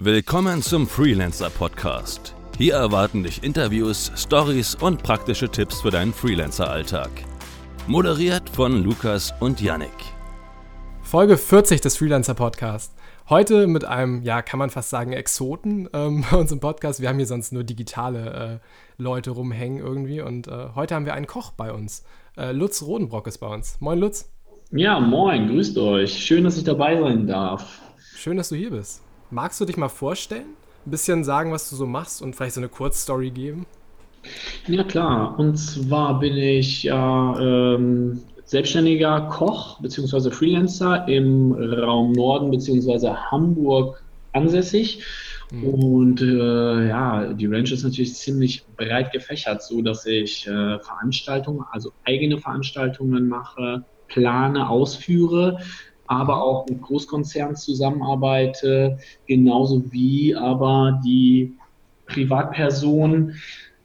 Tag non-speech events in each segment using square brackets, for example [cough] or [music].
Willkommen zum Freelancer Podcast. Hier erwarten dich Interviews, Stories und praktische Tipps für deinen Freelancer-Alltag. Moderiert von Lukas und Yannick. Folge 40 des Freelancer Podcast. Heute mit einem, ja, kann man fast sagen, Exoten ähm, [laughs] bei uns im Podcast. Wir haben hier sonst nur digitale äh, Leute rumhängen irgendwie. Und äh, heute haben wir einen Koch bei uns. Äh, Lutz Rodenbrock ist bei uns. Moin, Lutz. Ja, moin, grüßt euch. Schön, dass ich dabei sein darf. Schön, dass du hier bist. Magst du dich mal vorstellen? Ein bisschen sagen, was du so machst und vielleicht so eine Kurzstory geben? Ja, klar. Und zwar bin ich ja ähm, selbstständiger Koch bzw. Freelancer im Raum Norden bzw. Hamburg ansässig. Mhm. Und äh, ja, die Range ist natürlich ziemlich breit gefächert, so dass ich äh, Veranstaltungen, also eigene Veranstaltungen mache, plane, ausführe, aber auch mit Großkonzernen zusammenarbeite, genauso wie aber die Privatperson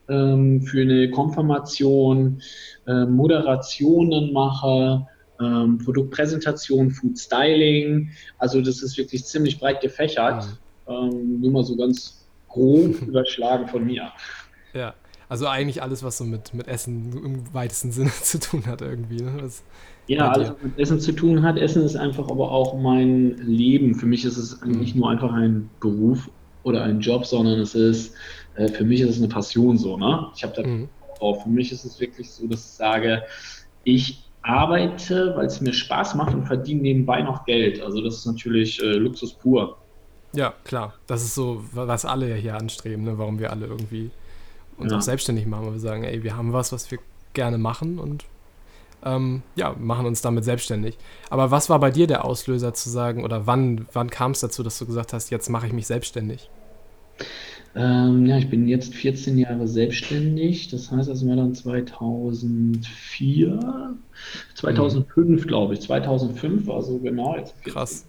ähm, für eine Konfirmation äh, Moderationen mache, ähm, Produktpräsentation, Food Styling. Also das ist wirklich ziemlich breit gefächert. Mhm. Ähm, nur mal so ganz grob [laughs] überschlagen von mir. Ja, also eigentlich alles, was so mit, mit Essen im weitesten Sinne [laughs] zu tun hat irgendwie. Ne? Das, ja, alles, was mit Essen zu tun hat. Essen ist einfach aber auch mein Leben. Für mich ist es mhm. nicht nur einfach ein Beruf oder ein Job, sondern es ist, äh, für mich ist es eine Passion so. Ne? Ich habe da mhm. drauf. Für mich ist es wirklich so, dass ich sage, ich arbeite, weil es mir Spaß macht und verdiene nebenbei noch Geld. Also das ist natürlich äh, Luxus pur. Ja, klar. Das ist so, was alle hier anstreben, ne? warum wir alle irgendwie uns ja. auch selbstständig machen, weil wir sagen, ey, wir haben was, was wir gerne machen und ähm, ja, machen uns damit selbstständig. Aber was war bei dir der Auslöser zu sagen, oder wann, wann kam es dazu, dass du gesagt hast, jetzt mache ich mich selbstständig? Ähm, ja, ich bin jetzt 14 Jahre selbstständig. Das heißt, das war dann 2004, 2005, mhm. glaube ich. 2005 war so genau. Jetzt Krass.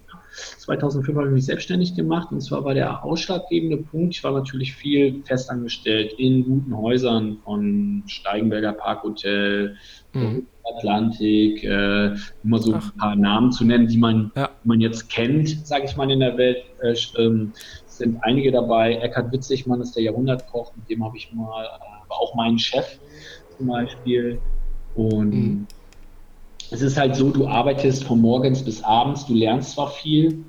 2005 habe ich mich selbstständig gemacht und zwar war der ausschlaggebende Punkt, ich war natürlich viel festangestellt in guten Häusern von Steigenberger Parkhotel, mhm. Atlantik, äh, immer so Ach. ein paar Namen zu nennen, die man, ja. man jetzt kennt, sage ich mal, in der Welt. Äh, ähm, sind einige dabei. Eckhard Witzigmann ist der Jahrhundertkoch, mit dem habe ich mal, äh, war auch mein Chef zum Beispiel. Und mhm es ist halt so, du arbeitest von morgens bis abends, du lernst zwar viel,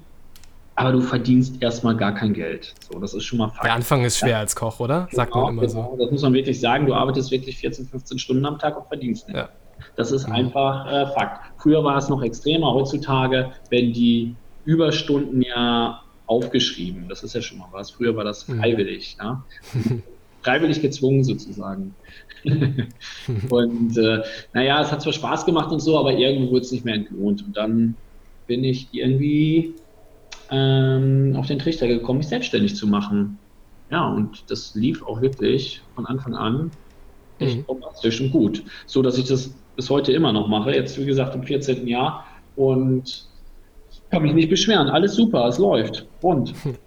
aber du verdienst erstmal gar kein Geld. So, das ist schon mal Fakt. Der Anfang ist schwer als Koch, oder? Sagt genau, man immer genau. so. Das muss man wirklich sagen. Du arbeitest wirklich 14, 15 Stunden am Tag und verdienst nicht. Ja. Das ist mhm. einfach äh, Fakt. Früher war es noch extremer. Heutzutage werden die Überstunden ja aufgeschrieben. Das ist ja schon mal was. Früher war das mhm. freiwillig. Mhm. Ja? [laughs] freiwillig gezwungen sozusagen. [laughs] und äh, naja, es hat zwar Spaß gemacht und so, aber irgendwo wurde es nicht mehr entlohnt. Und dann bin ich irgendwie ähm, auf den Trichter gekommen, mich selbstständig zu machen. Ja, und das lief auch wirklich von Anfang an echt mhm. bombastisch und gut. So dass ich das bis heute immer noch mache. Jetzt, wie gesagt, im 14. Jahr und kann mich nicht beschweren. Alles super, es läuft. Rund. [laughs]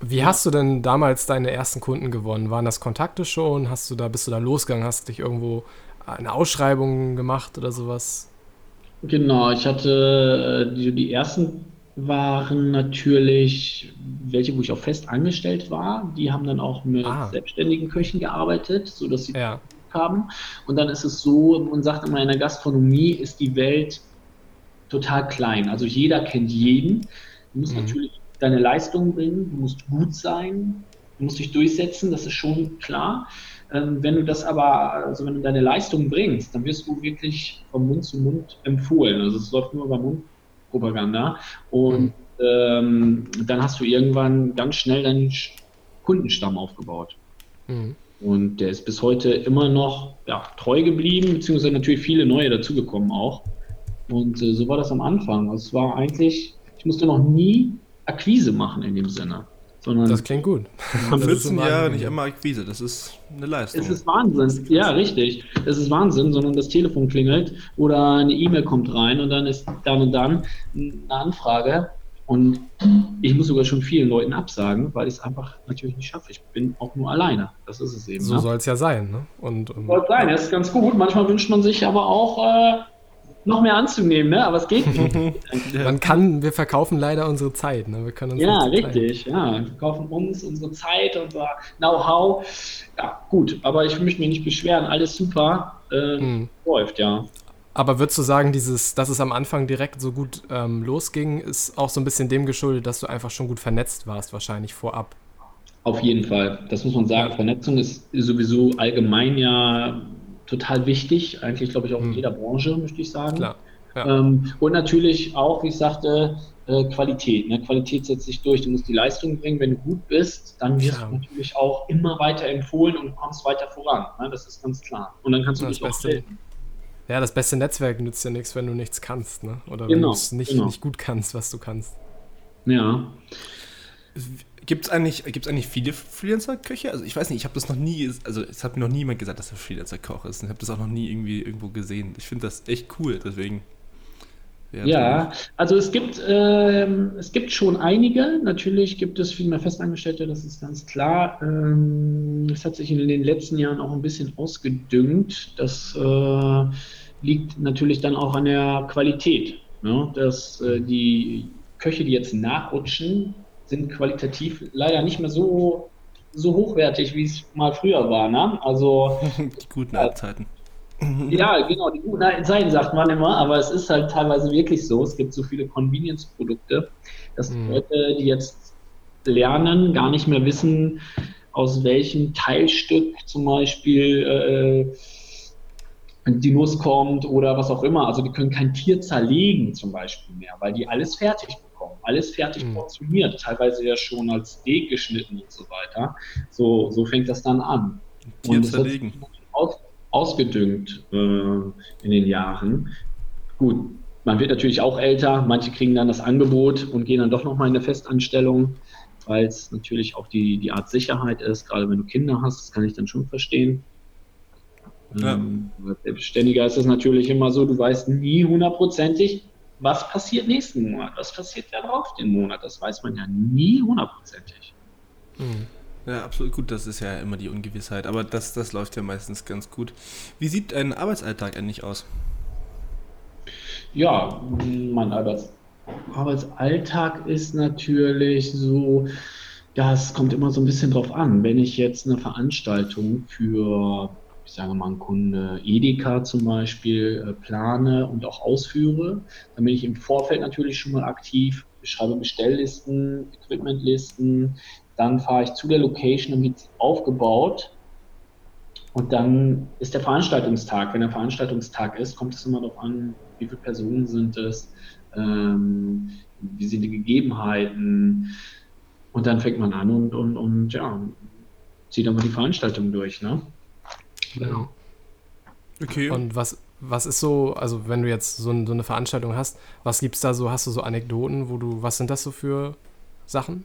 Wie hast du denn damals deine ersten Kunden gewonnen? Waren das Kontakte schon? Hast du da, bist du da losgegangen? Hast du dich irgendwo eine Ausschreibung gemacht oder sowas? Genau, ich hatte äh, die, die ersten waren natürlich welche, wo ich auch fest angestellt war. Die haben dann auch mit ah. selbstständigen Köchen gearbeitet, sodass sie ja. haben. Und dann ist es so, man sagt immer, in der Gastronomie ist die Welt total klein. Also jeder kennt jeden. Du musst mhm. natürlich deine Leistung bringen, du musst gut sein, du musst dich durchsetzen, das ist schon klar. Ähm, wenn du das aber, also wenn du deine Leistung bringst, dann wirst du wirklich von Mund zu Mund empfohlen. Also es läuft nur über Mundpropaganda. Und mhm. ähm, dann hast du irgendwann ganz schnell deinen Kundenstamm aufgebaut. Mhm. Und der ist bis heute immer noch ja, treu geblieben, beziehungsweise natürlich viele neue dazugekommen auch. Und äh, so war das am Anfang. Also es war eigentlich, ich musste noch nie Akquise machen in dem Sinne. Sondern das klingt gut. Nach 14 Jahren nicht einmal Akquise, das ist eine Leistung. Es ist Wahnsinn, ja, richtig. Es ist Wahnsinn, sondern das Telefon klingelt oder eine E-Mail kommt rein und dann ist dann und dann eine Anfrage und ich muss sogar schon vielen Leuten absagen, weil ich es einfach natürlich nicht schaffe. Ich bin auch nur alleine. Das ist es eben. So ne? soll es ja sein. Ne? Und, und soll es sein, das ist ganz gut. Manchmal wünscht man sich aber auch äh, noch mehr anzunehmen, ne? aber es geht nicht. [laughs] Man kann, wir verkaufen leider unsere Zeit. Ne? Wir können uns ja, richtig. Zeit. Ja, wir verkaufen uns unsere Zeit, unser Know-how. Ja, gut, aber ich möchte mich nicht beschweren. Alles super. Äh, hm. Läuft, ja. Aber würdest du sagen, dieses, dass es am Anfang direkt so gut ähm, losging, ist auch so ein bisschen dem geschuldet, dass du einfach schon gut vernetzt warst, wahrscheinlich vorab? Auf jeden Fall. Das muss man sagen. Vernetzung ist sowieso allgemein ja total wichtig, eigentlich glaube ich auch in hm. jeder Branche, möchte ich sagen. Klar. Ja. Ähm, und natürlich auch, wie ich sagte, äh, Qualität. Ne? Qualität setzt sich durch. Du musst die Leistung bringen. Wenn du gut bist, dann wirst ja. du natürlich auch immer weiter empfohlen und kommst weiter voran. Ne? Das ist ganz klar. Und dann kannst du das dich auch helfen. Ja, das beste Netzwerk nützt ja nichts, wenn du nichts kannst. Ne? Oder wenn genau, du es nicht, genau. nicht gut kannst, was du kannst. Ja. Gibt es eigentlich, gibt's eigentlich viele Freelancer-Köche? Also ich weiß nicht, ich habe das noch nie, also es hat mir noch niemand gesagt, dass er Freelancer-Koch ist. Ich habe das auch noch nie irgendwie irgendwo gesehen. Ich finde das echt cool, deswegen. Ja, also es gibt, ähm, es gibt schon einige. Natürlich gibt es viel mehr Festangestellte, das ist ganz klar. Ähm, es hat sich in den letzten Jahren auch ein bisschen ausgedüngt. Das äh, liegt natürlich dann auch an der Qualität. Ne? Dass äh, die Köche, die jetzt nachrutschen, sind qualitativ leider nicht mehr so, so hochwertig, wie es mal früher war. Ne? Also, [laughs] die guten ja, Zeiten. Ja, genau, die guten alten Zeiten sagt man immer, aber es ist halt teilweise wirklich so. Es gibt so viele Convenience-Produkte, dass mhm. Leute, die jetzt lernen, gar nicht mehr wissen, aus welchem Teilstück zum Beispiel äh, die Nuss kommt oder was auch immer. Also die können kein Tier zerlegen zum Beispiel mehr, weil die alles fertig bekommen, alles fertig mhm. portioniert, teilweise ja schon als Steak geschnitten und so weiter. So, so fängt das dann an. Tier zerlegen. Aus, ausgedüngt äh, in den Jahren. Gut, man wird natürlich auch älter, manche kriegen dann das Angebot und gehen dann doch nochmal in eine Festanstellung, weil es natürlich auch die, die Art Sicherheit ist, gerade wenn du Kinder hast, das kann ich dann schon verstehen. Ja. Ähm, Selbstständiger ist es natürlich immer so, du weißt nie hundertprozentig, was passiert nächsten Monat, was passiert darauf den Monat, das weiß man ja nie hundertprozentig. Mhm. Ja, absolut gut, das ist ja immer die Ungewissheit, aber das, das läuft ja meistens ganz gut. Wie sieht dein Arbeitsalltag eigentlich aus? Ja, mein Arbeits Arbeitsalltag ist natürlich so, ja, es kommt immer so ein bisschen drauf an. Wenn ich jetzt eine Veranstaltung für, ich sage mal, einen Kunde Edeka zum Beispiel äh, plane und auch ausführe, dann bin ich im Vorfeld natürlich schon mal aktiv, schreibe Bestelllisten, Equipmentlisten, dann fahre ich zu der Location, dann wird aufgebaut. Und dann ist der Veranstaltungstag. Wenn der Veranstaltungstag ist, kommt es immer darauf an, wie viele Personen sind es, ähm, wie sind die Gegebenheiten. Und dann fängt man an und, und, und ja, zieht dann mal die Veranstaltung durch. Ne? Genau. Okay. Und was, was ist so, also wenn du jetzt so, so eine Veranstaltung hast, was gibt es da so, hast du so Anekdoten, wo du, was sind das so für Sachen?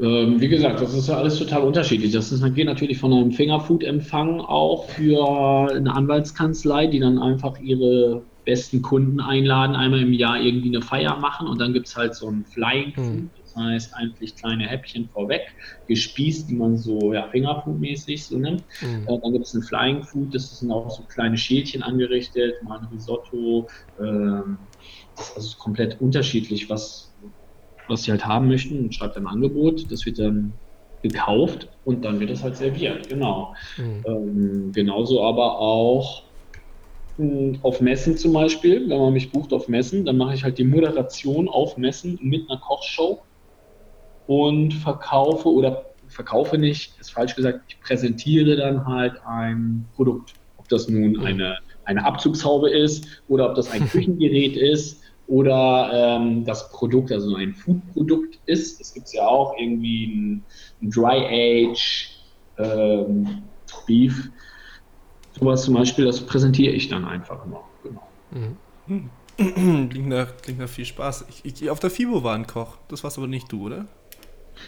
Ähm, wie gesagt, das ist ja alles total unterschiedlich. Das ist, geht natürlich von einem Fingerfood-Empfang auch für eine Anwaltskanzlei, die dann einfach ihre besten Kunden einladen, einmal im Jahr irgendwie eine Feier machen und dann gibt es halt so ein Flying Food, hm. Das heißt eigentlich kleine Häppchen vorweg, gespießt, die man so ja, Fingerfood-mäßig so nimmt. Mhm. Äh, dann gibt es ein Flying Food, das sind auch so kleine Schälchen angerichtet, mal ein Risotto. Ähm, das ist also komplett unterschiedlich, was, was sie halt haben möchten und schreibt ein Angebot. Das wird dann gekauft und dann wird es halt serviert, genau. Mhm. Ähm, genauso aber auch hm, auf Messen zum Beispiel, wenn man mich bucht auf Messen, dann mache ich halt die Moderation auf Messen mit einer Kochshow und verkaufe oder verkaufe nicht, ist falsch gesagt, ich präsentiere dann halt ein Produkt. Ob das nun mhm. eine, eine Abzugshaube ist oder ob das ein [laughs] Küchengerät ist oder ähm, das Produkt, also ein Food-Produkt ist. Das gibt es ja auch, irgendwie ein, ein Dry Age ähm, Beef. Sowas zum Beispiel, das präsentiere ich dann einfach immer. Genau. Mhm. [clears throat] Klingt, nach, klingt nach viel Spaß. Ich, ich, auf der FIBO war ein Koch. Das warst aber nicht du, oder?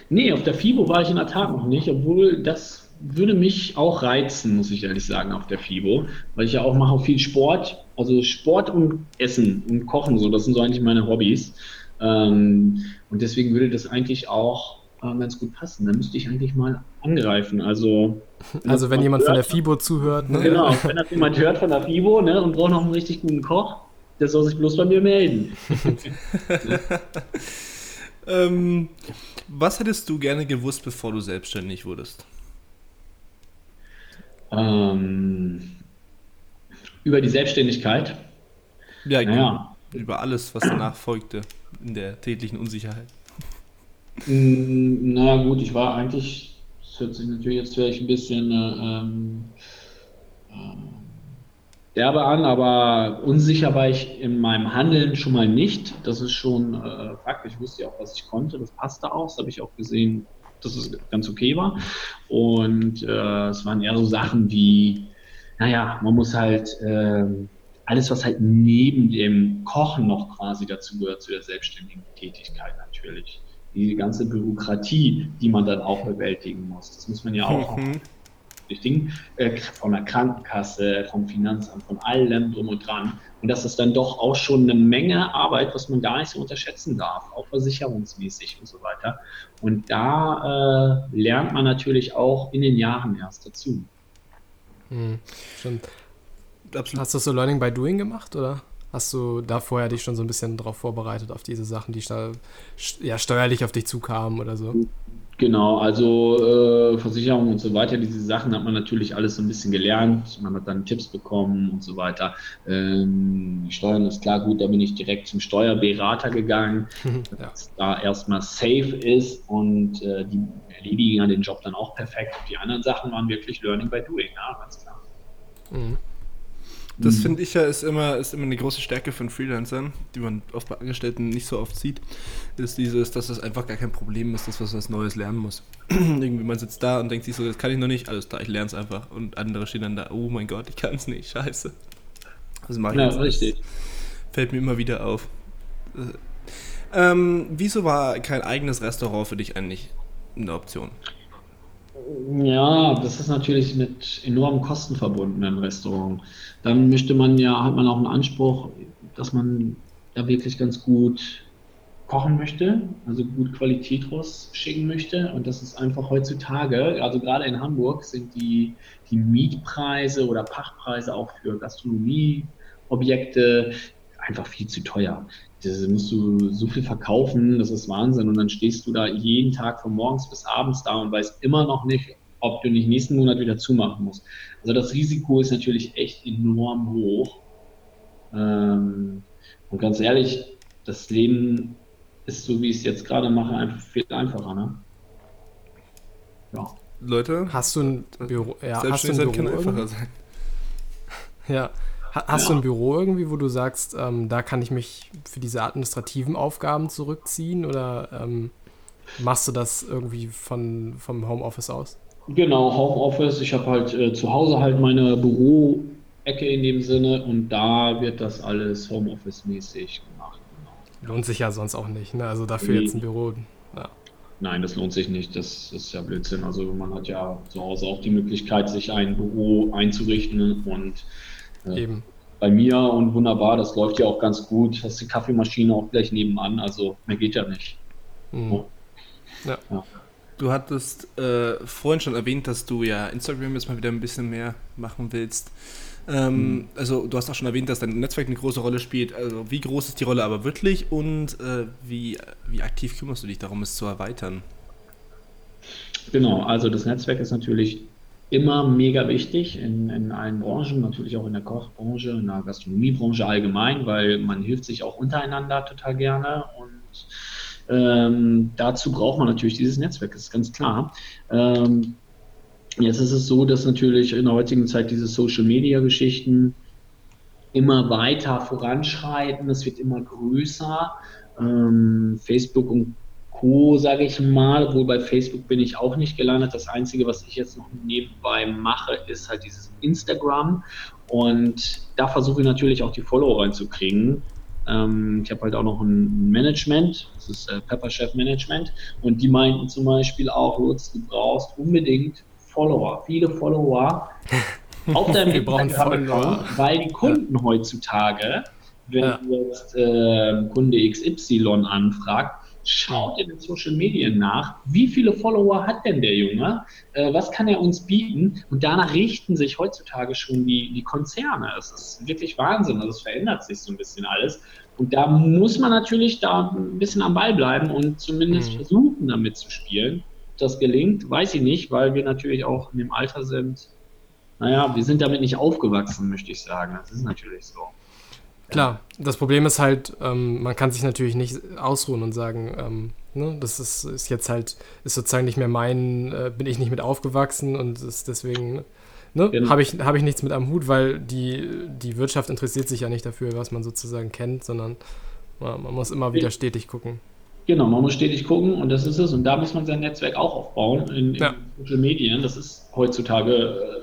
Nee, auf der FIBO war ich in der Tat noch nicht, obwohl das würde mich auch reizen, muss ich ehrlich sagen, auf der FIBO, weil ich ja auch mache viel Sport, also Sport und Essen und Kochen, so, das sind so eigentlich meine Hobbys. Ähm, und deswegen würde das eigentlich auch äh, ganz gut passen. Da müsste ich eigentlich mal angreifen. Also, wenn [laughs] also wenn jemand hört, von der FIBO zuhört. Ne? Genau, [laughs] wenn das jemand hört von der FIBO ne, und braucht noch einen richtig guten Koch, der soll sich bloß bei mir melden. [laughs] ähm, was hättest du gerne gewusst, bevor du selbstständig wurdest? Ähm, über die Selbstständigkeit. Ja, naja. über alles, was danach folgte in der täglichen Unsicherheit. Mm, naja, gut, ich war eigentlich, das hört sich natürlich jetzt vielleicht ein bisschen äh, ähm, äh, derbe an, aber unsicher war ich in meinem Handeln schon mal nicht. Das ist schon äh, Fakt. Ich wusste ja auch, was ich konnte. Das passte auch. Das habe ich auch gesehen, dass es ganz okay war. Und äh, es waren eher so Sachen wie, naja, man muss halt äh, alles, was halt neben dem Kochen noch quasi dazu gehört, zu der selbstständigen Tätigkeit natürlich. Die ganze Bürokratie, die man dann auch bewältigen muss. Das muss man ja auch. Mhm Ding, äh, von der Krankenkasse, vom Finanzamt, von allem drum und dran. Und das ist dann doch auch schon eine Menge Arbeit, was man gar nicht so unterschätzen darf, auch versicherungsmäßig und so weiter. Und da äh, lernt man natürlich auch in den Jahren erst dazu. Hm, stimmt. Hast du so Learning by Doing gemacht oder? Hast du da vorher dich schon so ein bisschen darauf vorbereitet, auf diese Sachen, die ja, steuerlich auf dich zukamen oder so? Genau, also äh, Versicherung und so weiter, diese Sachen hat man natürlich alles so ein bisschen gelernt. Man hat dann Tipps bekommen und so weiter. Ähm, die Steuern ist klar gut, da bin ich direkt zum Steuerberater gegangen, [laughs] ja. dass da erstmal safe ist und äh, die erledigen ja den Job dann auch perfekt. Die anderen Sachen waren wirklich Learning by Doing, ja, ganz klar. Mhm. Das mhm. finde ich ja ist immer, ist immer eine große Stärke von Freelancern, die man oft bei Angestellten nicht so oft sieht, ist dieses, dass das einfach gar kein Problem ist, dass man was Neues lernen muss. [clears throat] Irgendwie man sitzt da und denkt sich so, das kann ich noch nicht, alles da, ich lerne es einfach. Und andere stehen dann da, oh mein Gott, ich kann es nicht, scheiße. Das mache ich ja, richtig. Fällt mir immer wieder auf. Äh, ähm, wieso war kein eigenes Restaurant für dich eigentlich eine Option? Ja, das ist natürlich mit enormen Kosten verbunden, ein Restaurant. Dann möchte man ja, hat man auch einen Anspruch, dass man da wirklich ganz gut kochen möchte, also gut Qualität rausschicken möchte. Und das ist einfach heutzutage, also gerade in Hamburg sind die, die Mietpreise oder Pachtpreise auch für Gastronomieobjekte einfach viel zu teuer. Das musst du so viel verkaufen, das ist Wahnsinn. Und dann stehst du da jeden Tag von morgens bis abends da und weißt immer noch nicht, ob du nicht nächsten Monat wieder zumachen musst. Also das Risiko ist natürlich echt enorm hoch. Ähm, und ganz ehrlich, das Leben ist so, wie ich es jetzt gerade mache, einfach viel einfacher. Ne? Ja. Leute, hast du ein Büro? Ja, hast du ein Büro kann einfacher sein. Ja, Hast ja. du ein Büro irgendwie, wo du sagst, ähm, da kann ich mich für diese administrativen Aufgaben zurückziehen oder ähm, machst du das irgendwie von, vom Homeoffice aus? Genau, Homeoffice. Ich habe halt äh, zu Hause halt meine Büro-Ecke in dem Sinne und da wird das alles Homeoffice-mäßig gemacht. Genau. Lohnt sich ja sonst auch nicht, ne? Also dafür nee. jetzt ein Büro. Ja. Nein, das lohnt sich nicht. Das ist ja Blödsinn. Also man hat ja zu Hause auch die Möglichkeit, sich ein Büro einzurichten und Eben. Bei mir und wunderbar, das läuft ja auch ganz gut. Hast die Kaffeemaschine auch gleich nebenan, also mehr geht ja nicht. Mhm. Oh. Ja. ja. Du hattest äh, vorhin schon erwähnt, dass du ja Instagram jetzt mal wieder ein bisschen mehr machen willst. Ähm, mhm. Also du hast auch schon erwähnt, dass dein Netzwerk eine große Rolle spielt. Also wie groß ist die Rolle aber wirklich und äh, wie, wie aktiv kümmerst du dich darum, es zu erweitern? Genau, also das Netzwerk ist natürlich immer mega wichtig in, in allen Branchen, natürlich auch in der Kochbranche, in der Gastronomiebranche allgemein, weil man hilft sich auch untereinander total gerne und ähm, dazu braucht man natürlich dieses Netzwerk, das ist ganz klar. Ähm, jetzt ist es so, dass natürlich in der heutigen Zeit diese Social-Media-Geschichten immer weiter voranschreiten, es wird immer größer. Ähm, Facebook und Co., sage ich mal, obwohl bei Facebook bin ich auch nicht gelandet. Das Einzige, was ich jetzt noch nebenbei mache, ist halt dieses Instagram. Und da versuche ich natürlich auch die Follower reinzukriegen. Ähm, ich habe halt auch noch ein Management, das ist äh, Pepper Chef Management. Und die meinten zum Beispiel auch, Lutz, du brauchst unbedingt Follower, viele Follower [laughs] auf deinem Instagram-Account, weil die Kunden ja. heutzutage, wenn ja. du jetzt äh, Kunde XY anfragt, Schaut in den Social Medien nach, wie viele Follower hat denn der Junge? Äh, was kann er uns bieten? Und danach richten sich heutzutage schon die, die Konzerne. Es ist wirklich Wahnsinn. Also es verändert sich so ein bisschen alles. Und da muss man natürlich da ein bisschen am Ball bleiben und zumindest mhm. versuchen, damit zu spielen. Ob das gelingt, weiß ich nicht, weil wir natürlich auch in dem Alter sind. Naja, wir sind damit nicht aufgewachsen, möchte ich sagen. Das ist natürlich so. Klar, das Problem ist halt, ähm, man kann sich natürlich nicht ausruhen und sagen, ähm, ne, das ist, ist, jetzt halt, ist sozusagen nicht mehr mein, äh, bin ich nicht mit aufgewachsen und ist deswegen, ne, genau. habe ich, hab ich nichts mit am Hut, weil die, die Wirtschaft interessiert sich ja nicht dafür, was man sozusagen kennt, sondern man, man muss immer wieder stetig gucken. Genau, man muss stetig gucken und das ist es. Und da muss man sein Netzwerk auch aufbauen in, in ja. Social Medien. Das ist heutzutage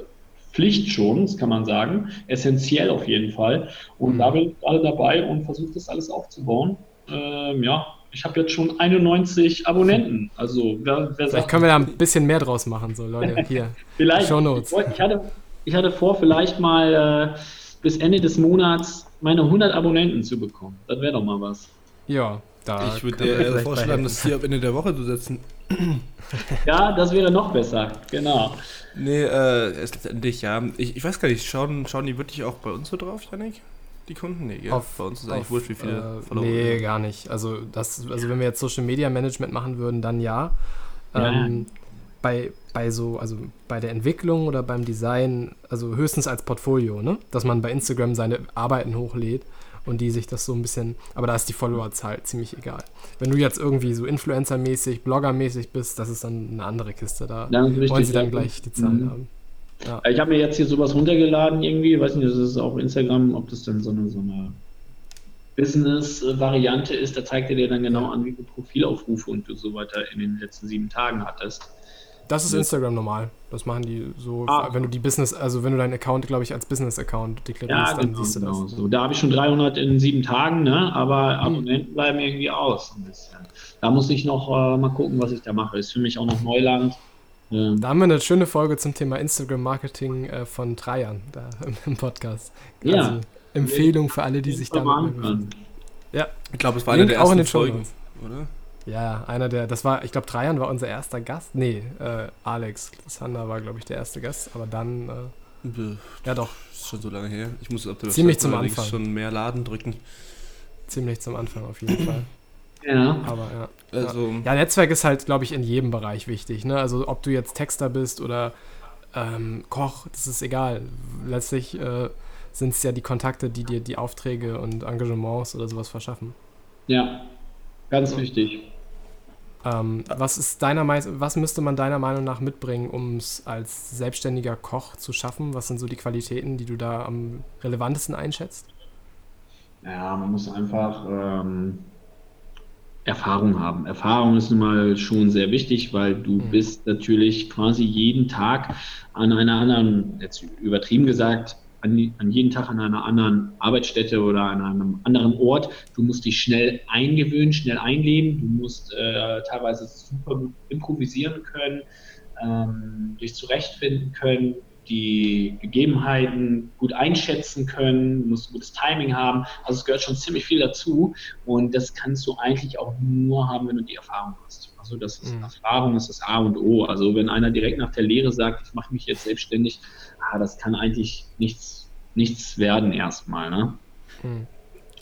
äh, Pflicht schon, das kann man sagen, essentiell auf jeden Fall. Und mhm. da bin ich gerade dabei und versuche das alles aufzubauen. Ähm, ja, ich habe jetzt schon 91 Abonnenten. Also wer, wer vielleicht können wir da ein bisschen mehr draus machen, so Leute. Hier, [laughs] vielleicht. Shownotes. Ich hatte, ich hatte vor, vielleicht mal äh, bis Ende des Monats meine 100 Abonnenten zu bekommen. Das wäre doch mal was. Ja, da ich würde dir vorschlagen, das hier am Ende der Woche zu setzen. Ja, das wäre noch besser, genau. Nee, äh, letztendlich, ja. Ich, ich weiß gar nicht, schauen, schauen die wirklich auch bei uns so drauf, Janik? Die Kunden? Nee, ja. Auf, bei uns ist eigentlich wurscht, wie viele äh, Follower. Nee, gar nicht. Also, das, also wenn wir jetzt Social Media Management machen würden, dann ja. ja. Ähm, bei, bei so, also bei der Entwicklung oder beim Design, also höchstens als Portfolio, ne? Dass man bei Instagram seine Arbeiten hochlädt und die sich das so ein bisschen, aber da ist die Followerzahl ziemlich egal. Wenn du jetzt irgendwie so Influencer-mäßig, Blogger-mäßig bist, das ist dann eine andere Kiste. Da wollen sie dann gleich die Zahlen mhm. haben. Ja. Ich habe mir jetzt hier sowas runtergeladen irgendwie, weiß nicht, das ist auch Instagram, ob das dann so eine, so eine Business-Variante ist, da zeigt er dir dann genau an, wie viele Profilaufrufe und du so weiter in den letzten sieben Tagen hattest. Das ist Instagram normal. Das machen die so, ah. wenn du die Business, also wenn du deinen Account, glaube ich, als Business-Account deklarierst, ja, dann genau, siehst du das. Genau so. Da habe ich schon 300 in sieben Tagen, ne? aber hm. Abonnenten bleiben irgendwie aus. Ein bisschen. Da muss ich noch äh, mal gucken, was ich da mache. Ist für mich auch noch Neuland. Ähm. Da haben wir eine schöne Folge zum Thema Instagram-Marketing äh, von drei Jahren da im Podcast. Also ja. Empfehlung für alle, die sich damit Ja. Ich glaube, es war eine der ersten Folgen, oder? Ja, einer der, das war, ich glaube, Trajan war unser erster Gast. Nee, äh, Alex Sander war, glaube ich, der erste Gast, aber dann, äh, ja doch. Ist schon so lange her. Ich muss auf der Ziemlich zum Anfang. schon mehr Laden drücken. Ziemlich zum Anfang auf jeden Fall. Ja. Aber ja. Also, ja, Netzwerk ist halt, glaube ich, in jedem Bereich wichtig. Ne? Also ob du jetzt Texter bist oder ähm, Koch, das ist egal. Letztlich äh, sind es ja die Kontakte, die dir die Aufträge und Engagements oder sowas verschaffen. Ja, ganz wichtig. Ähm, was ist deiner was müsste man deiner Meinung nach mitbringen, um es als selbstständiger Koch zu schaffen? Was sind so die Qualitäten, die du da am relevantesten einschätzt? Ja, man muss einfach ähm, Erfahrung haben. Erfahrung ist nun mal schon sehr wichtig, weil du mhm. bist natürlich quasi jeden Tag an einer anderen, jetzt übertrieben gesagt, an, an jeden Tag an einer anderen Arbeitsstätte oder an einem anderen Ort. Du musst dich schnell eingewöhnen, schnell einleben. Du musst äh, teilweise super improvisieren können, ähm, dich zurechtfinden können, die Gegebenheiten gut einschätzen können, du musst gutes Timing haben. Also es gehört schon ziemlich viel dazu und das kannst du eigentlich auch nur haben, wenn du die Erfahrung hast. Also das ist mhm. Erfahrung ist das A und O. Also wenn einer direkt nach der Lehre sagt, ich mache mich jetzt selbstständig, ah, das kann eigentlich nichts, nichts werden erstmal. Ne? Hm.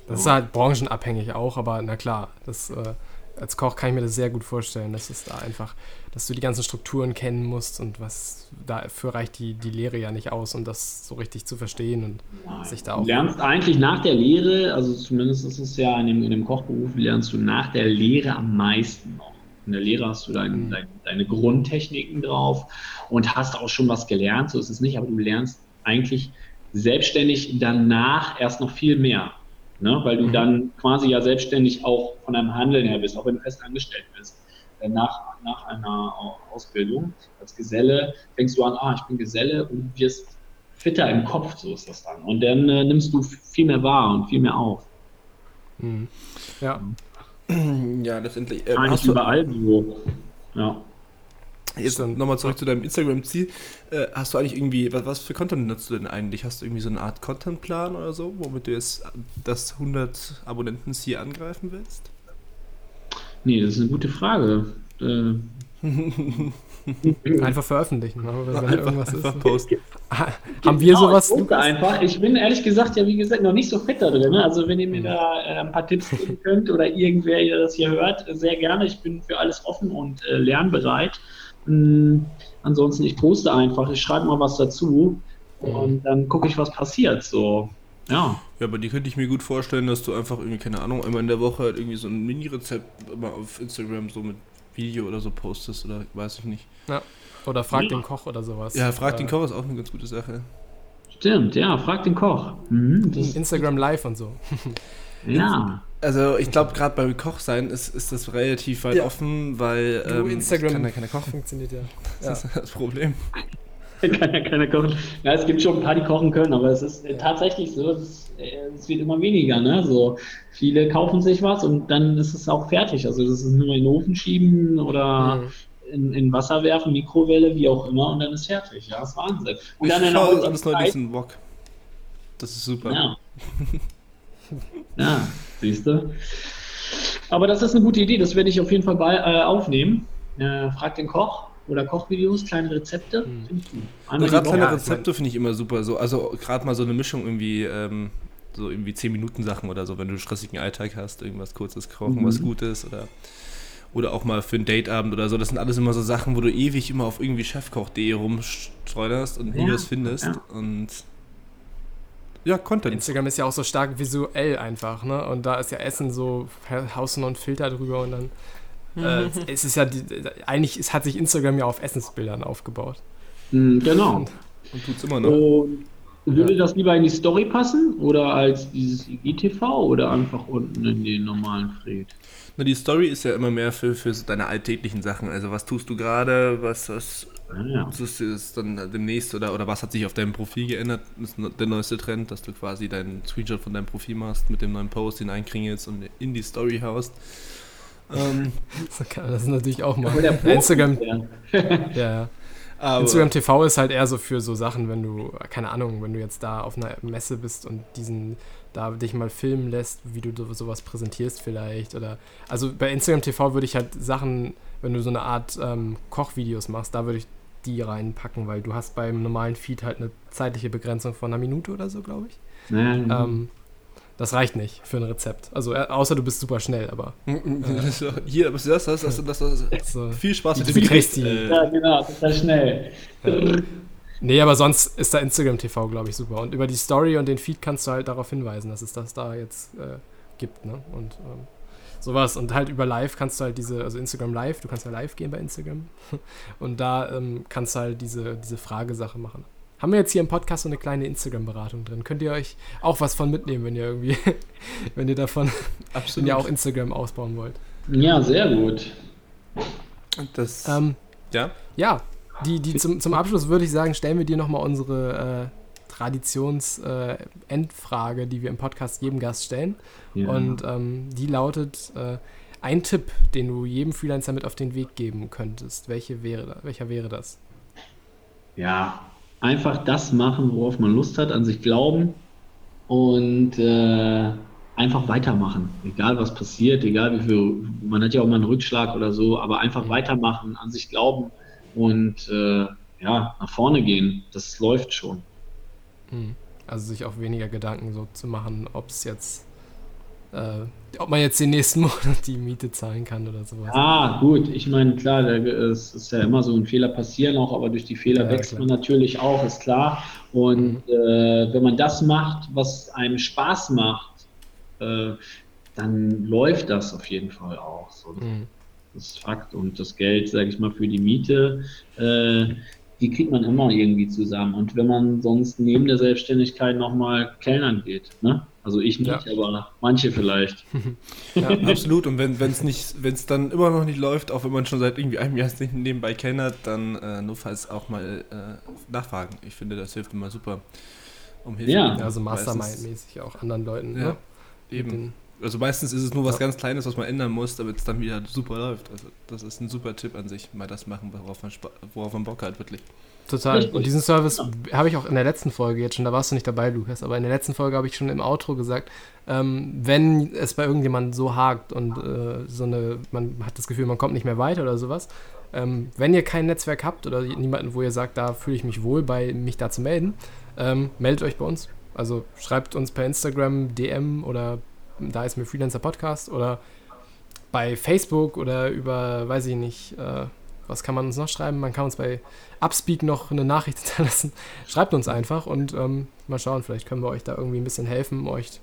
Das ist halt branchenabhängig auch, aber na klar, das, äh, als Koch kann ich mir das sehr gut vorstellen, dass es da einfach, dass du die ganzen Strukturen kennen musst und was dafür reicht die, die Lehre ja nicht aus, um das so richtig zu verstehen und Nein. sich da auch. Du lernst eigentlich nach der Lehre, also zumindest ist es ja in dem, in dem Kochberuf, lernst du nach der Lehre am meisten noch. In der Lehre hast du dein, mhm. dein, deine Grundtechniken drauf und hast auch schon was gelernt, so ist es nicht, aber du lernst eigentlich selbstständig danach erst noch viel mehr. Ne? Weil du mhm. dann quasi ja selbstständig auch von deinem Handeln her bist, auch wenn du fest angestellt bist. Äh, nach, nach einer Ausbildung als Geselle fängst du an, ah, ich bin Geselle und wirst fitter im Kopf, so ist das dann. Und dann äh, nimmst du viel mehr wahr und viel mehr auf. Mhm. Ja. [clears throat] Ja, letztendlich. Äh, Eigentlich überall so. Ja. Jetzt nochmal zurück zu deinem Instagram-Ziel. Äh, hast du eigentlich irgendwie, was, was, für Content nutzt du denn eigentlich? Hast du irgendwie so eine Art Content-Plan oder so, womit du jetzt das 100 Abonnenten-Ziel angreifen willst? Nee, das ist eine gute Frage. Äh, [laughs] [laughs] einfach veröffentlichen, wenn einfach, irgendwas einfach ist. Posten. Haben wir genau, sowas? Ich einfach. Ich bin ehrlich gesagt ja, wie gesagt, noch nicht so fit da drin. Ne? Also, wenn ihr mir da äh, ein paar Tipps geben könnt oder irgendwer, der das hier hört, sehr gerne. Ich bin für alles offen und äh, lernbereit. Mhm. Ansonsten, ich poste einfach, ich schreibe mal was dazu mhm. und dann gucke ich, was passiert. So, ja. Ja, aber die könnte ich mir gut vorstellen, dass du einfach irgendwie, keine Ahnung, einmal in der Woche halt irgendwie so ein Mini-Rezept immer auf Instagram so mit Video oder so postest oder weiß ich nicht. Ja. Oder frag ja. den Koch oder sowas. Ja, frag äh, den Koch ist auch eine ganz gute Sache. Stimmt, ja, frag den Koch. Mhm, Instagram Live und so. [laughs] ja. Also ich glaube, gerade beim Kochsein ist, ist das relativ weit ja. offen, weil ähm, Instagram kann ja keiner kochen. Funktioniert ja. Das ist das Problem. [laughs] [laughs] kann ja keiner kochen. Ja, es gibt schon ein paar, die kochen können, aber es ist äh, tatsächlich so, es, äh, es, wird immer weniger. Ne? So, viele kaufen sich was und dann ist es auch fertig. Also das ist nur in den Ofen schieben oder mhm. in, in, Wasser werfen, Mikrowelle, wie auch immer, und dann ist fertig. Ja, das ist Wahnsinn. Und ich dann schaue alles neu diesen Wok. Das ist super. Ja. [laughs] ja. Siehst du? Aber das ist eine gute Idee, das werde ich auf jeden Fall bei, äh, aufnehmen. Äh, frag den Koch oder Kochvideos, kleine Rezepte. Hm. Also gerade kleine Rezepte finde ich immer super. So, also gerade mal so eine Mischung irgendwie, ähm, so irgendwie 10 Minuten Sachen oder so, wenn du einen stressigen Alltag hast, irgendwas kurzes kochen, mhm. was Gutes oder oder auch mal für ein Dateabend oder so. Das sind alles immer so Sachen, wo du ewig immer auf irgendwie chefkoch.de rumstreunerst und nie ja, was findest. Ja. Und ja, Content. Instagram ist ja auch so stark visuell einfach, ne? Und da ist ja Essen so, haust du noch einen Filter drüber und dann. Äh, mhm. es ist ja, die, eigentlich es hat sich Instagram ja auf Essensbildern aufgebaut. Mhm, genau. Und, und tut es immer noch. Und würde ja. das lieber in die Story passen oder als dieses IGTV oder einfach unten in den normalen Fred? Na, die Story ist ja immer mehr für, für deine alltäglichen Sachen. Also was tust du gerade, was, was ja. Das ist, ist, dann demnächst oder, oder was hat sich auf deinem Profil geändert? Das ist der neueste Trend, dass du quasi deinen Screenshot von deinem Profil machst mit dem neuen Post, den einkringelst und in die Story haust. Ähm, [laughs] das ist natürlich auch mal. Instagram. [laughs] ja, ja. [laughs] Aber Instagram TV ist halt eher so für so Sachen, wenn du, keine Ahnung, wenn du jetzt da auf einer Messe bist und diesen, da dich mal filmen lässt, wie du sowas präsentierst vielleicht. Oder also bei Instagram TV würde ich halt Sachen, wenn du so eine Art ähm, Kochvideos machst, da würde ich die reinpacken, weil du hast beim normalen Feed halt eine zeitliche Begrenzung von einer Minute oder so, glaube ich. Mhm. Ähm, das reicht nicht für ein Rezept. Also äh, außer du bist super schnell, aber. Äh, Hier, was ist das? Das, das, das, das so, viel Spaß mit dem kriegst äh, Ja, genau, total schnell. Ja. Nee, aber sonst ist da Instagram TV, glaube ich, super. Und über die Story und den Feed kannst du halt darauf hinweisen, dass es das da jetzt äh, gibt, ne? Und ähm, sowas. Und halt über Live kannst du halt diese, also Instagram Live, du kannst ja live gehen bei Instagram. [laughs] Und da ähm, kannst du halt diese, diese Fragesache machen. Haben wir jetzt hier im Podcast so eine kleine Instagram-Beratung drin. Könnt ihr euch auch was von mitnehmen, wenn ihr irgendwie, [laughs] wenn ihr davon, Absolut. wenn ihr auch Instagram ausbauen wollt. Ja, sehr gut. Das, ähm, ja? Ja, die, die zum, zum Abschluss würde ich sagen, stellen wir dir nochmal unsere äh, Traditions-Endfrage, äh, die wir im Podcast jedem Gast stellen. Ja. Und ähm, die lautet: äh, Ein Tipp, den du jedem Freelancer mit auf den Weg geben könntest. Welche wäre, welcher wäre das? Ja, einfach das machen, worauf man Lust hat, an sich glauben und äh, einfach weitermachen. Egal was passiert, egal wie viel, man hat ja auch mal einen Rückschlag oder so, aber einfach mhm. weitermachen, an sich glauben und äh, ja, nach vorne gehen. Das läuft schon. Hm. Also sich auch weniger Gedanken so zu machen, ob es jetzt, äh, ob man jetzt den nächsten [laughs] Monat die Miete zahlen kann oder sowas. Ah, gut. Ich meine, klar, es ist ja immer so ein Fehler passieren auch, aber durch die Fehler ja, wächst klar. man natürlich auch, ist klar. Und mhm. äh, wenn man das macht, was einem Spaß macht, äh, dann läuft das auf jeden Fall auch. So. Mhm. Das ist Fakt. Und das Geld, sage ich mal, für die Miete, äh, die kriegt man immer irgendwie zusammen. Und wenn man sonst neben der Selbstständigkeit nochmal Kellnern geht, ne? Also ich nicht, ja. aber manche vielleicht. [laughs] ja, absolut. Und wenn es nicht, wenn es dann immer noch nicht läuft, auch wenn man schon seit irgendwie einem Jahr nicht nebenbei kellnert, dann äh, nur falls auch mal äh, nachfragen. Ich finde, das hilft immer super, um Hilfe. Ja, also Mastermind-mäßig auch anderen Leuten. Ja, ne? eben. Also meistens ist es nur was ja. ganz Kleines, was man ändern muss, damit es dann wieder super läuft. Also das ist ein super Tipp an sich, mal das machen, worauf man, worauf man Bock hat, wirklich. Total. Und diesen Service ja. habe ich auch in der letzten Folge jetzt schon, da warst du nicht dabei, Lukas, aber in der letzten Folge habe ich schon im Outro gesagt, ähm, wenn es bei irgendjemandem so hakt und äh, so eine, man hat das Gefühl, man kommt nicht mehr weiter oder sowas, ähm, wenn ihr kein Netzwerk habt oder niemanden, wo ihr sagt, da fühle ich mich wohl bei, mich da zu melden, ähm, meldet euch bei uns. Also schreibt uns per Instagram, DM oder da ist mir Freelancer Podcast oder bei Facebook oder über, weiß ich nicht, äh, was kann man uns noch schreiben? Man kann uns bei Upspeak noch eine Nachricht [laughs] hinterlassen. Schreibt uns einfach und ähm, mal schauen, vielleicht können wir euch da irgendwie ein bisschen helfen, euch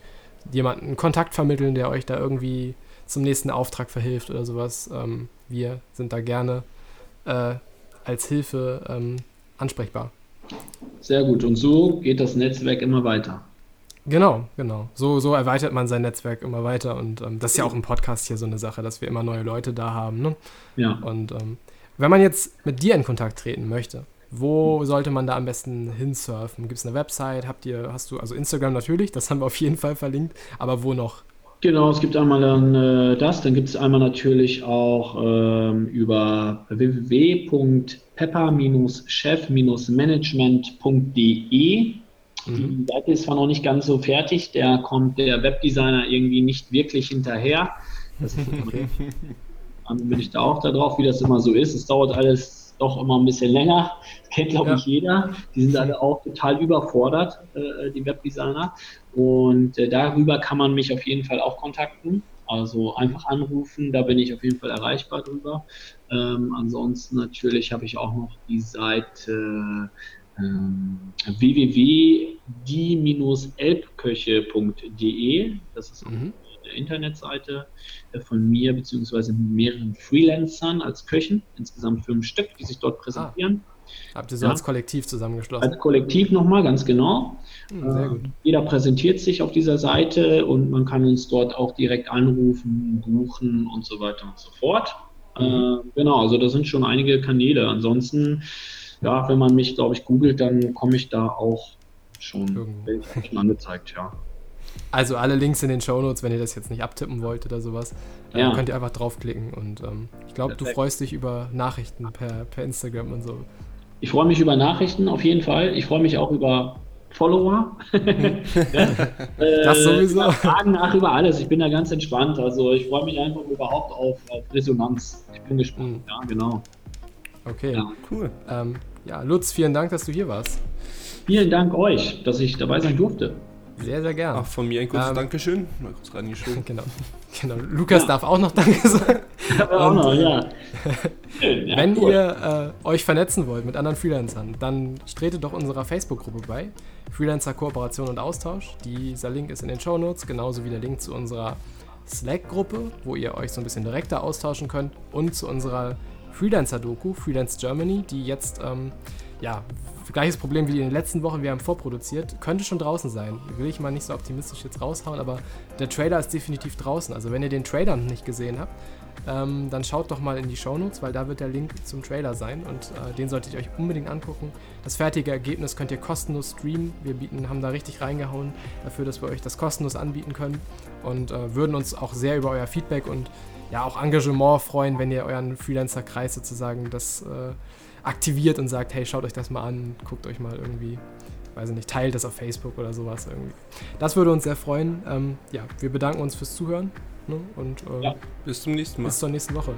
jemanden Kontakt vermitteln, der euch da irgendwie zum nächsten Auftrag verhilft oder sowas. Ähm, wir sind da gerne äh, als Hilfe ähm, ansprechbar. Sehr gut. Und so geht das Netzwerk immer weiter. Genau, genau. So, so erweitert man sein Netzwerk immer weiter. Und ähm, das ist ja auch im Podcast hier so eine Sache, dass wir immer neue Leute da haben. Ne? Ja. Und ähm, wenn man jetzt mit dir in Kontakt treten möchte, wo sollte man da am besten hinsurfen? Gibt es eine Website? Habt ihr, hast du, also Instagram natürlich, das haben wir auf jeden Fall verlinkt, aber wo noch? Genau, es gibt einmal dann äh, das, dann gibt es einmal natürlich auch ähm, über www.pepper-chef-management.de. Mhm. Die Seite ist zwar noch nicht ganz so fertig, da kommt der Webdesigner irgendwie nicht wirklich hinterher. Das ist [laughs] okay. [laughs] Dann bin ich da auch darauf, wie das immer so ist. Es dauert alles doch immer ein bisschen länger. Das [laughs] kennt, glaube ja. ich, jeder. Die sind alle auch total überfordert, äh, die Webdesigner. Und äh, darüber kann man mich auf jeden Fall auch kontakten. Also einfach anrufen, da bin ich auf jeden Fall erreichbar drüber. Ähm, ansonsten natürlich habe ich auch noch die Seite ähm, www.die-elbköche.de. Das ist mhm. Internetseite äh, von mir bzw. mehreren Freelancern als Köchen, insgesamt fünf Stück, die sich dort präsentieren. Ah. Habt ihr so ja. als Kollektiv zusammengeschlossen? Als Kollektiv nochmal, ganz genau. Hm, sehr gut. Jeder präsentiert sich auf dieser Seite und man kann uns dort auch direkt anrufen, buchen und so weiter und so fort. Mhm. Äh, genau, also da sind schon einige Kanäle. Ansonsten, ja, wenn man mich, glaube ich, googelt, dann komme ich da auch schon, schon angezeigt, ja. Also alle Links in den Shownotes, wenn ihr das jetzt nicht abtippen wollt oder sowas, äh, ja. könnt ihr einfach draufklicken. Und ähm, ich glaube, du freust dich über Nachrichten per, per Instagram und so. Ich freue mich über Nachrichten auf jeden Fall. Ich freue mich auch über Follower. [laughs] ja, [laughs] das sowieso. Äh, Fragen nach über alles. Ich bin da ganz entspannt. Also ich freue mich einfach überhaupt auf, auf Resonanz. Ich bin gespannt. Mhm. Ja, genau. Okay, ja. cool. Ähm, ja, Lutz, vielen Dank, dass du hier warst. Vielen Dank euch, dass ich dabei sein durfte. Sehr, sehr gerne. Auch von mir ein kurzes ähm, Dankeschön. Mal kurz [laughs] reingeschoben. genau. genau. Lukas ja. darf auch noch Danke sagen. auch noch, ja. ja. Wenn cool. ihr äh, euch vernetzen wollt mit anderen Freelancern, dann tretet doch unserer Facebook-Gruppe bei. Freelancer Kooperation und Austausch. Dieser Link ist in den Show Notes, genauso wie der Link zu unserer Slack-Gruppe, wo ihr euch so ein bisschen direkter austauschen könnt und zu unserer Freelancer-Doku, Freelance Germany, die jetzt ähm, ja, gleiches Problem wie in den letzten Wochen, wir haben vorproduziert, könnte schon draußen sein. Will ich mal nicht so optimistisch jetzt raushauen, aber der Trailer ist definitiv draußen. Also wenn ihr den Trailer noch nicht gesehen habt, ähm, dann schaut doch mal in die Shownotes, weil da wird der Link zum Trailer sein und äh, den solltet ihr euch unbedingt angucken. Das fertige Ergebnis könnt ihr kostenlos streamen. Wir bieten, haben da richtig reingehauen dafür, dass wir euch das kostenlos anbieten können und äh, würden uns auch sehr über euer Feedback und ja auch Engagement freuen, wenn ihr euren Freelancer-Kreis sozusagen das äh, aktiviert und sagt, hey, schaut euch das mal an, guckt euch mal irgendwie, weiß ich nicht, teilt das auf Facebook oder sowas irgendwie. Das würde uns sehr freuen. Ähm, ja, wir bedanken uns fürs Zuhören ne? und äh, ja. bis zum nächsten Mal. Bis zur nächsten Woche.